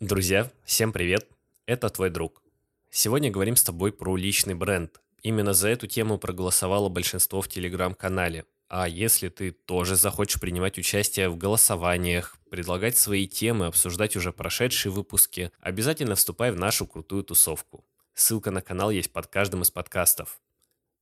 Друзья, всем привет! Это твой друг. Сегодня говорим с тобой про личный бренд. Именно за эту тему проголосовало большинство в телеграм-канале. А если ты тоже захочешь принимать участие в голосованиях, предлагать свои темы, обсуждать уже прошедшие выпуски, обязательно вступай в нашу крутую тусовку. Ссылка на канал есть под каждым из подкастов.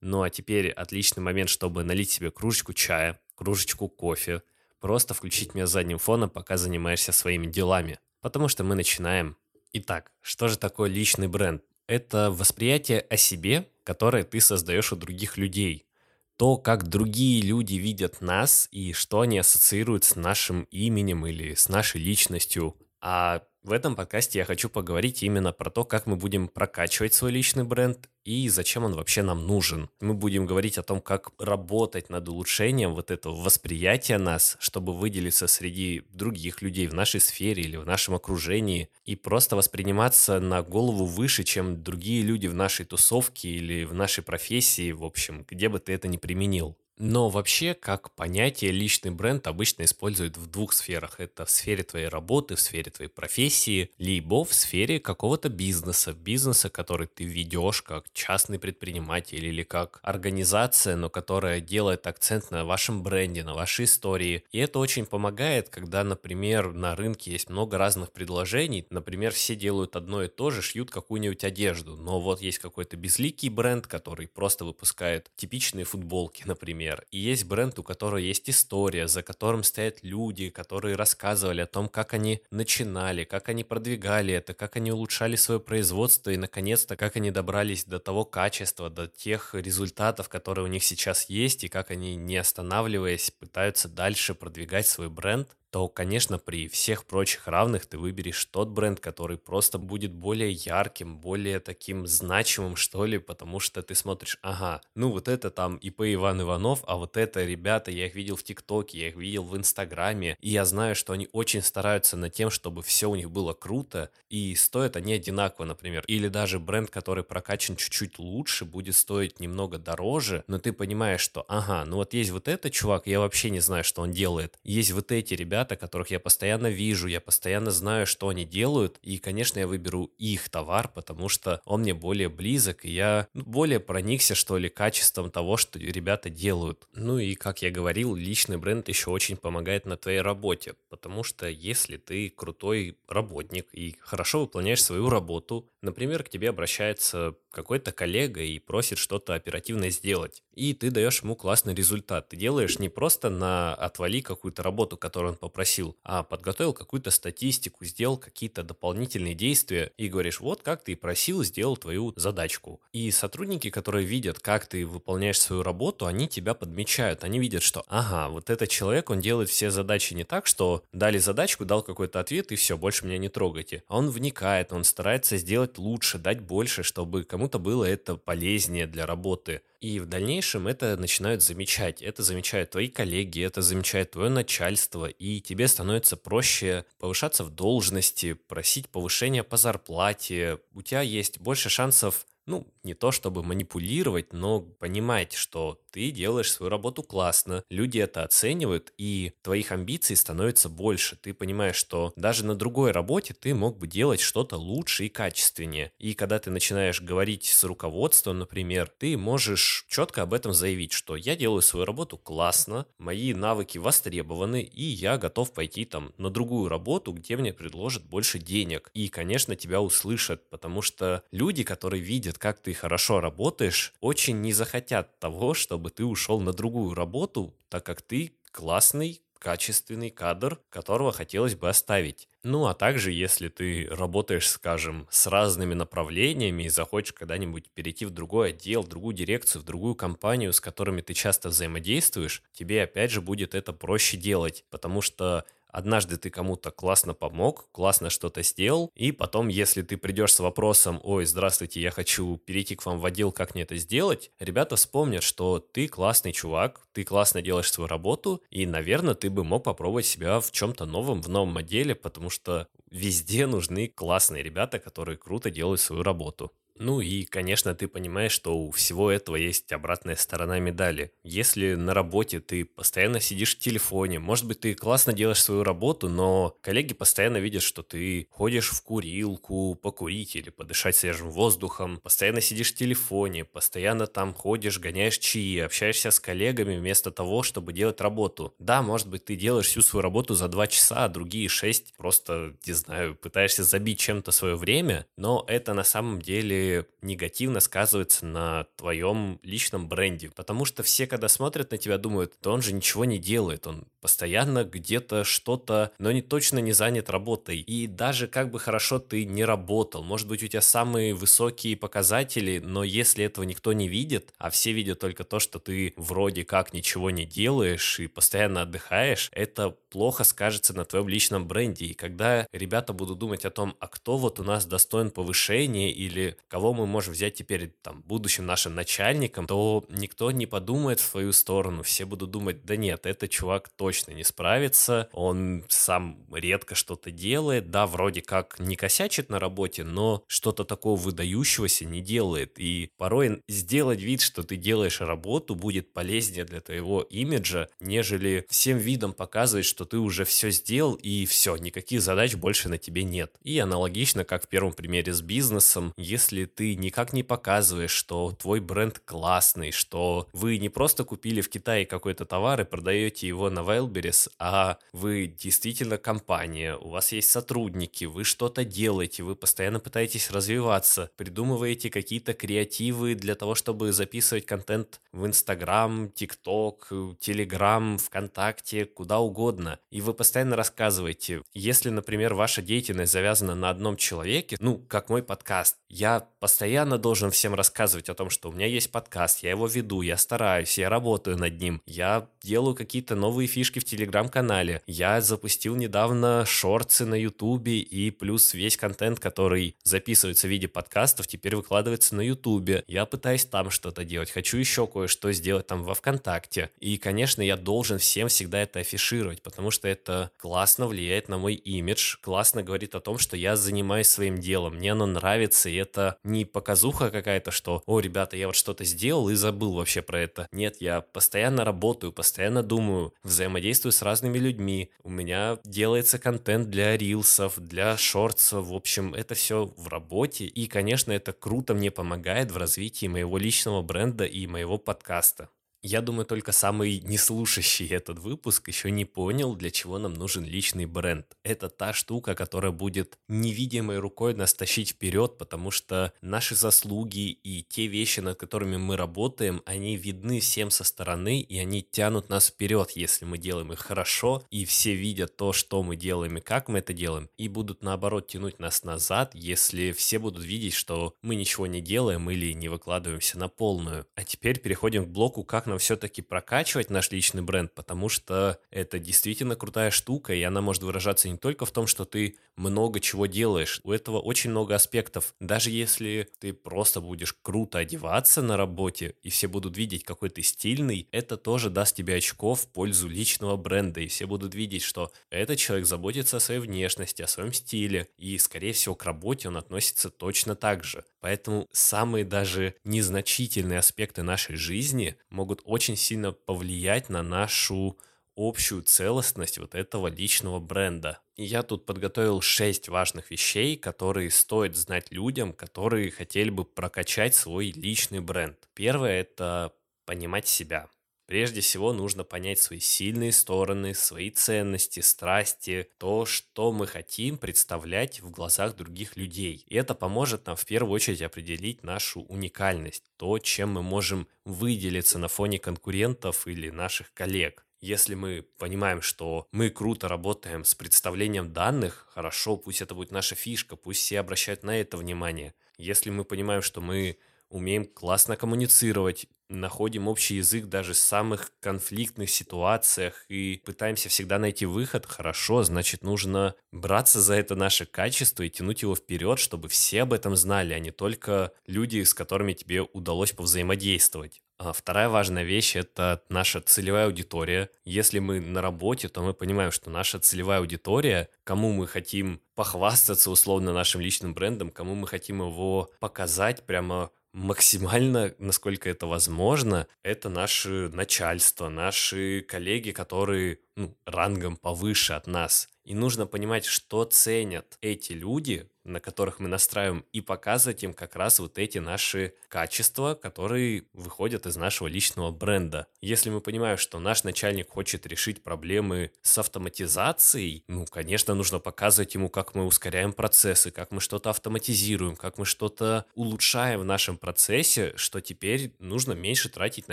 Ну а теперь отличный момент, чтобы налить себе кружечку чая, кружечку кофе, просто включить меня задним фоном, пока занимаешься своими делами – потому что мы начинаем. Итак, что же такое личный бренд? Это восприятие о себе, которое ты создаешь у других людей. То, как другие люди видят нас и что они ассоциируют с нашим именем или с нашей личностью. А в этом подкасте я хочу поговорить именно про то, как мы будем прокачивать свой личный бренд и зачем он вообще нам нужен. Мы будем говорить о том, как работать над улучшением вот этого восприятия нас, чтобы выделиться среди других людей в нашей сфере или в нашем окружении и просто восприниматься на голову выше, чем другие люди в нашей тусовке или в нашей профессии, в общем, где бы ты это ни применил. Но вообще, как понятие, личный бренд обычно используют в двух сферах. Это в сфере твоей работы, в сфере твоей профессии, либо в сфере какого-то бизнеса. Бизнеса, который ты ведешь как частный предприниматель или как организация, но которая делает акцент на вашем бренде, на вашей истории. И это очень помогает, когда, например, на рынке есть много разных предложений. Например, все делают одно и то же, шьют какую-нибудь одежду. Но вот есть какой-то безликий бренд, который просто выпускает типичные футболки, например например, и есть бренд, у которого есть история, за которым стоят люди, которые рассказывали о том, как они начинали, как они продвигали это, как они улучшали свое производство и, наконец-то, как они добрались до того качества, до тех результатов, которые у них сейчас есть, и как они, не останавливаясь, пытаются дальше продвигать свой бренд то, конечно, при всех прочих равных ты выберешь тот бренд, который просто будет более ярким, более таким значимым, что ли, потому что ты смотришь, ага, ну вот это там ИП Иван Иванов, а вот это ребята, я их видел в ТикТоке, я их видел в Инстаграме, и я знаю, что они очень стараются над тем, чтобы все у них было круто, и стоят они одинаково, например. Или даже бренд, который прокачан чуть-чуть лучше, будет стоить немного дороже, но ты понимаешь, что, ага, ну вот есть вот этот чувак, я вообще не знаю, что он делает. Есть вот эти ребята, ребята, которых я постоянно вижу, я постоянно знаю, что они делают, и, конечно, я выберу их товар, потому что он мне более близок, и я ну, более проникся, что ли, качеством того, что ребята делают. Ну и, как я говорил, личный бренд еще очень помогает на твоей работе, потому что если ты крутой работник и хорошо выполняешь свою работу, например, к тебе обращается какой-то коллега и просит что-то оперативно сделать, и ты даешь ему классный результат. Ты делаешь не просто на отвали какую-то работу, которую он попросил, а подготовил какую-то статистику, сделал какие-то дополнительные действия и говоришь, вот как ты и просил, сделал твою задачку. И сотрудники, которые видят, как ты выполняешь свою работу, они тебя подмечают. Они видят, что, ага, вот этот человек, он делает все задачи не так, что дали задачку, дал какой-то ответ и все, больше меня не трогайте. А он вникает, он старается сделать лучше, дать больше, чтобы кому-то было это полезнее для работы. И в дальнейшем это начинают замечать. Это замечают твои коллеги, это замечает твое начальство, и тебе становится проще повышаться в должности, просить повышения по зарплате. У тебя есть больше шансов ну, не то чтобы манипулировать, но понимать, что ты делаешь свою работу классно, люди это оценивают, и твоих амбиций становится больше. Ты понимаешь, что даже на другой работе ты мог бы делать что-то лучше и качественнее. И когда ты начинаешь говорить с руководством, например, ты можешь четко об этом заявить, что я делаю свою работу классно, мои навыки востребованы, и я готов пойти там на другую работу, где мне предложат больше денег. И, конечно, тебя услышат, потому что люди, которые видят, как ты хорошо работаешь, очень не захотят того, чтобы ты ушел на другую работу, так как ты классный, качественный кадр, которого хотелось бы оставить. Ну а также, если ты работаешь, скажем, с разными направлениями и захочешь когда-нибудь перейти в другой отдел, в другую дирекцию, в другую компанию, с которыми ты часто взаимодействуешь, тебе опять же будет это проще делать, потому что однажды ты кому-то классно помог, классно что-то сделал, и потом, если ты придешь с вопросом, ой, здравствуйте, я хочу перейти к вам в отдел, как мне это сделать, ребята вспомнят, что ты классный чувак, ты классно делаешь свою работу, и, наверное, ты бы мог попробовать себя в чем-то новом, в новом отделе, потому что везде нужны классные ребята, которые круто делают свою работу. Ну и, конечно, ты понимаешь, что у всего этого есть обратная сторона медали. Если на работе ты постоянно сидишь в телефоне, может быть, ты классно делаешь свою работу, но коллеги постоянно видят, что ты ходишь в курилку, покурить или подышать свежим воздухом, постоянно сидишь в телефоне, постоянно там ходишь, гоняешь чаи, общаешься с коллегами вместо того, чтобы делать работу. Да, может быть, ты делаешь всю свою работу за два часа, а другие шесть просто, не знаю, пытаешься забить чем-то свое время, но это на самом деле негативно сказывается на твоем личном бренде. Потому что все, когда смотрят на тебя, думают, да он же ничего не делает, он постоянно где-то что-то, но не точно не занят работой. И даже как бы хорошо ты не работал, может быть у тебя самые высокие показатели, но если этого никто не видит, а все видят только то, что ты вроде как ничего не делаешь и постоянно отдыхаешь, это плохо скажется на твоем личном бренде. И когда ребята будут думать о том, а кто вот у нас достоин повышения или кого мы можем взять теперь там будущим нашим начальником, то никто не подумает в свою сторону. Все будут думать, да нет, этот чувак точно не справится, он сам редко что-то делает, да, вроде как не косячит на работе, но что-то такого выдающегося не делает. И порой сделать вид, что ты делаешь работу, будет полезнее для твоего имиджа, нежели всем видом показывать, что ты уже все сделал и все, никаких задач больше на тебе нет. И аналогично, как в первом примере с бизнесом, если ты никак не показываешь, что твой бренд классный, что вы не просто купили в Китае какой-то товар и продаете его на Wildberries, а вы действительно компания, у вас есть сотрудники, вы что-то делаете, вы постоянно пытаетесь развиваться, придумываете какие-то креативы для того, чтобы записывать контент в Инстаграм, ТикТок, Телеграм, ВКонтакте, куда угодно. И вы постоянно рассказываете. Если, например, ваша деятельность завязана на одном человеке, ну, как мой подкаст, я постоянно должен всем рассказывать о том, что у меня есть подкаст, я его веду, я стараюсь, я работаю над ним, я делаю какие-то новые фишки в Телеграм-канале, я запустил недавно шорты на Ютубе и плюс весь контент, который записывается в виде подкастов, теперь выкладывается на Ютубе. Я пытаюсь там что-то делать, хочу еще кое-что сделать там во ВКонтакте. И, конечно, я должен всем всегда это афишировать, потому что это классно влияет на мой имидж, классно говорит о том, что я занимаюсь своим делом, мне оно нравится, и это не показуха какая-то, что, о, ребята, я вот что-то сделал и забыл вообще про это. Нет, я постоянно работаю, постоянно думаю, взаимодействую с разными людьми. У меня делается контент для рилсов, для шортсов. В общем, это все в работе. И, конечно, это круто мне помогает в развитии моего личного бренда и моего подкаста. Я думаю, только самый неслушающий этот выпуск еще не понял, для чего нам нужен личный бренд. Это та штука, которая будет невидимой рукой нас тащить вперед, потому что наши заслуги и те вещи, над которыми мы работаем, они видны всем со стороны, и они тянут нас вперед, если мы делаем их хорошо, и все видят то, что мы делаем и как мы это делаем, и будут наоборот тянуть нас назад, если все будут видеть, что мы ничего не делаем или не выкладываемся на полную. А теперь переходим к блоку, как нам все-таки прокачивать наш личный бренд, потому что это действительно крутая штука, и она может выражаться не только в том, что ты много чего делаешь. У этого очень много аспектов. Даже если ты просто будешь круто одеваться на работе, и все будут видеть, какой ты стильный, это тоже даст тебе очко в пользу личного бренда, и все будут видеть, что этот человек заботится о своей внешности, о своем стиле, и, скорее всего, к работе он относится точно так же. Поэтому самые даже незначительные аспекты нашей жизни могут очень сильно повлиять на нашу общую целостность вот этого личного бренда. И я тут подготовил шесть важных вещей, которые стоит знать людям, которые хотели бы прокачать свой личный бренд. Первое – это понимать себя. Прежде всего нужно понять свои сильные стороны, свои ценности, страсти, то, что мы хотим представлять в глазах других людей. И это поможет нам в первую очередь определить нашу уникальность, то, чем мы можем выделиться на фоне конкурентов или наших коллег. Если мы понимаем, что мы круто работаем с представлением данных, хорошо, пусть это будет наша фишка, пусть все обращают на это внимание. Если мы понимаем, что мы умеем классно коммуницировать, находим общий язык даже в самых конфликтных ситуациях и пытаемся всегда найти выход, хорошо, значит, нужно браться за это наше качество и тянуть его вперед, чтобы все об этом знали, а не только люди, с которыми тебе удалось повзаимодействовать. А вторая важная вещь – это наша целевая аудитория. Если мы на работе, то мы понимаем, что наша целевая аудитория, кому мы хотим похвастаться условно нашим личным брендом, кому мы хотим его показать прямо максимально, насколько это возможно, это наше начальство, наши коллеги, которые ну, рангом повыше от нас. И нужно понимать, что ценят эти люди, на которых мы настраиваем, и показывать им как раз вот эти наши качества, которые выходят из нашего личного бренда. Если мы понимаем, что наш начальник хочет решить проблемы с автоматизацией, ну, конечно, нужно показывать ему, как мы ускоряем процессы, как мы что-то автоматизируем, как мы что-то улучшаем в нашем процессе, что теперь нужно меньше тратить на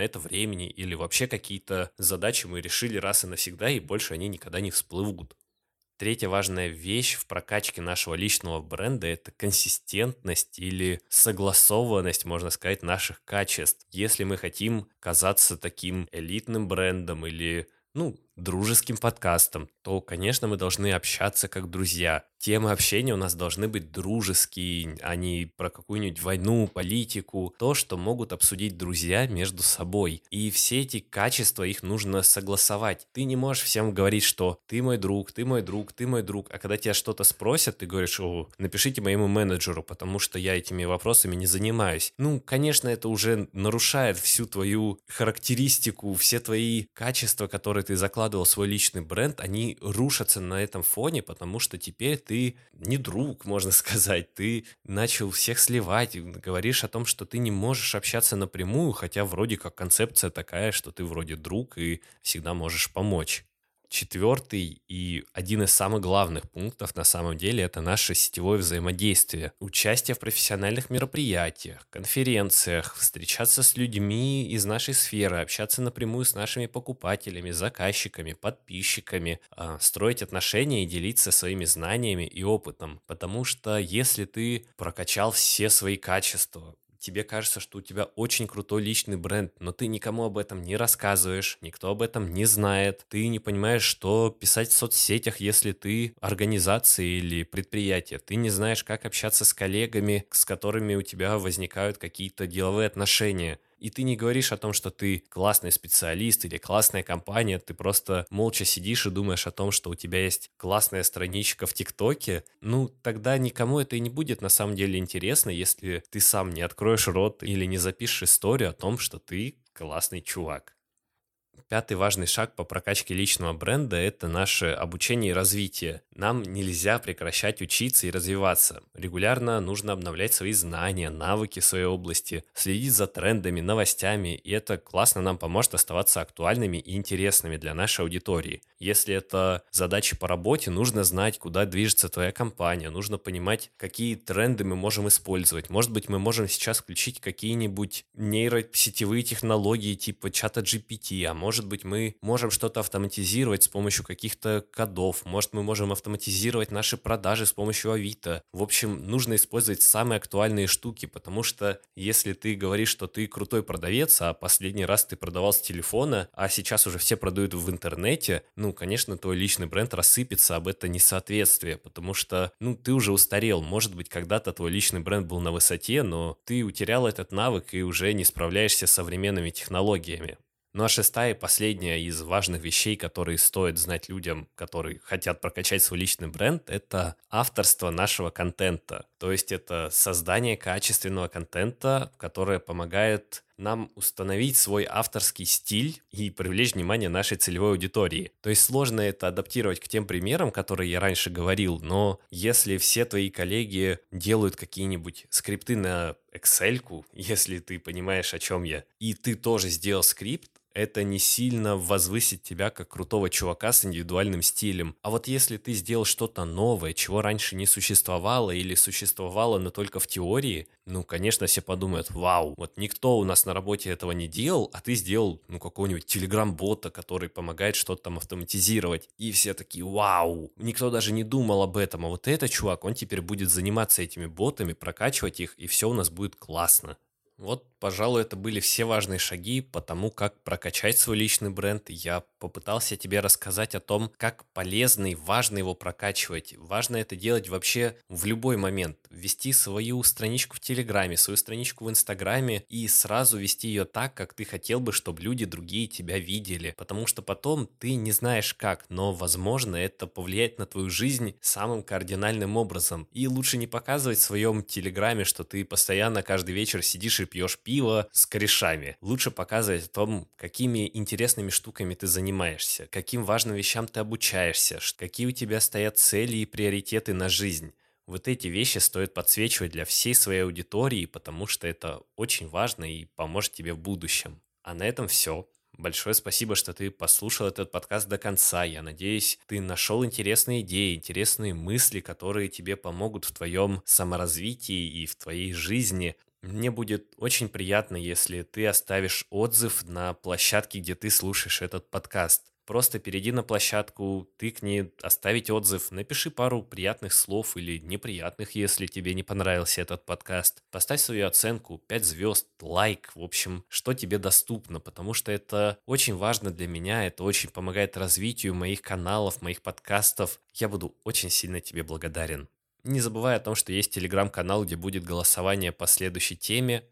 это времени, или вообще какие-то задачи мы решили раз и навсегда, и больше они никогда не всплывут. Третья важная вещь в прокачке нашего личного бренда – это консистентность или согласованность, можно сказать, наших качеств. Если мы хотим казаться таким элитным брендом или ну, дружеским подкастом, то, конечно, мы должны общаться как друзья. Темы общения у нас должны быть дружеские, а не про какую-нибудь войну, политику. То, что могут обсудить друзья между собой. И все эти качества, их нужно согласовать. Ты не можешь всем говорить, что ты мой друг, ты мой друг, ты мой друг. А когда тебя что-то спросят, ты говоришь, о, напишите моему менеджеру, потому что я этими вопросами не занимаюсь. Ну, конечно, это уже нарушает всю твою характеристику, все твои качества, которые ты закладываешь закладывал свой личный бренд, они рушатся на этом фоне, потому что теперь ты не друг, можно сказать, ты начал всех сливать, говоришь о том, что ты не можешь общаться напрямую, хотя вроде как концепция такая, что ты вроде друг и всегда можешь помочь. Четвертый и один из самых главных пунктов на самом деле это наше сетевое взаимодействие. Участие в профессиональных мероприятиях, конференциях, встречаться с людьми из нашей сферы, общаться напрямую с нашими покупателями, заказчиками, подписчиками, а, строить отношения и делиться своими знаниями и опытом. Потому что если ты прокачал все свои качества, тебе кажется, что у тебя очень крутой личный бренд, но ты никому об этом не рассказываешь, никто об этом не знает, ты не понимаешь, что писать в соцсетях, если ты организация или предприятие, ты не знаешь, как общаться с коллегами, с которыми у тебя возникают какие-то деловые отношения и ты не говоришь о том, что ты классный специалист или классная компания, ты просто молча сидишь и думаешь о том, что у тебя есть классная страничка в ТикТоке, ну, тогда никому это и не будет на самом деле интересно, если ты сам не откроешь рот или не запишешь историю о том, что ты классный чувак. Пятый важный шаг по прокачке личного бренда – это наше обучение и развитие. Нам нельзя прекращать учиться и развиваться. Регулярно нужно обновлять свои знания, навыки в своей области, следить за трендами, новостями, и это классно нам поможет оставаться актуальными и интересными для нашей аудитории. Если это задачи по работе, нужно знать, куда движется твоя компания, нужно понимать, какие тренды мы можем использовать. Может быть, мы можем сейчас включить какие-нибудь нейросетевые технологии типа чата GPT, а может быть, мы можем что-то автоматизировать с помощью каких-то кодов, может, мы можем автоматизировать наши продажи с помощью Авито. В общем, нужно использовать самые актуальные штуки, потому что если ты говоришь, что ты крутой продавец, а последний раз ты продавал с телефона, а сейчас уже все продают в интернете, ну, конечно, твой личный бренд рассыпется об это несоответствие, потому что, ну, ты уже устарел. Может быть, когда-то твой личный бренд был на высоте, но ты утерял этот навык и уже не справляешься с современными технологиями. Ну а шестая и последняя из важных вещей, которые стоит знать людям, которые хотят прокачать свой личный бренд, это авторство нашего контента. То есть это создание качественного контента, которое помогает нам установить свой авторский стиль и привлечь внимание нашей целевой аудитории. То есть сложно это адаптировать к тем примерам, которые я раньше говорил, но если все твои коллеги делают какие-нибудь скрипты на Excel, если ты понимаешь, о чем я, и ты тоже сделал скрипт, это не сильно возвысит тебя как крутого чувака с индивидуальным стилем. А вот если ты сделал что-то новое, чего раньше не существовало или существовало, но только в теории, ну, конечно, все подумают, вау, вот никто у нас на работе этого не делал, а ты сделал, ну, какого-нибудь телеграм-бота, который помогает что-то там автоматизировать. И все такие, вау, никто даже не думал об этом, а вот этот чувак, он теперь будет заниматься этими ботами, прокачивать их, и все у нас будет классно. Вот пожалуй, это были все важные шаги по тому, как прокачать свой личный бренд. Я попытался тебе рассказать о том, как полезно и важно его прокачивать. Важно это делать вообще в любой момент. Вести свою страничку в Телеграме, свою страничку в Инстаграме и сразу вести ее так, как ты хотел бы, чтобы люди другие тебя видели. Потому что потом ты не знаешь как, но, возможно, это повлияет на твою жизнь самым кардинальным образом. И лучше не показывать в своем Телеграме, что ты постоянно каждый вечер сидишь и пьешь пиво с корешами. Лучше показывать о том, какими интересными штуками ты занимаешься, каким важным вещам ты обучаешься, какие у тебя стоят цели и приоритеты на жизнь. Вот эти вещи стоит подсвечивать для всей своей аудитории, потому что это очень важно и поможет тебе в будущем. А на этом все. Большое спасибо, что ты послушал этот подкаст до конца. Я надеюсь, ты нашел интересные идеи, интересные мысли, которые тебе помогут в твоем саморазвитии и в твоей жизни. Мне будет очень приятно, если ты оставишь отзыв на площадке, где ты слушаешь этот подкаст. Просто перейди на площадку, тыкни, оставить отзыв, напиши пару приятных слов или неприятных, если тебе не понравился этот подкаст. Поставь свою оценку, 5 звезд, лайк, в общем, что тебе доступно, потому что это очень важно для меня, это очень помогает развитию моих каналов, моих подкастов. Я буду очень сильно тебе благодарен. Не забывай о том, что есть телеграм-канал, где будет голосование по следующей теме.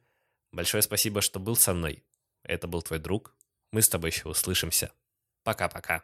Большое спасибо, что был со мной. Это был твой друг. Мы с тобой еще услышимся. Пока-пока.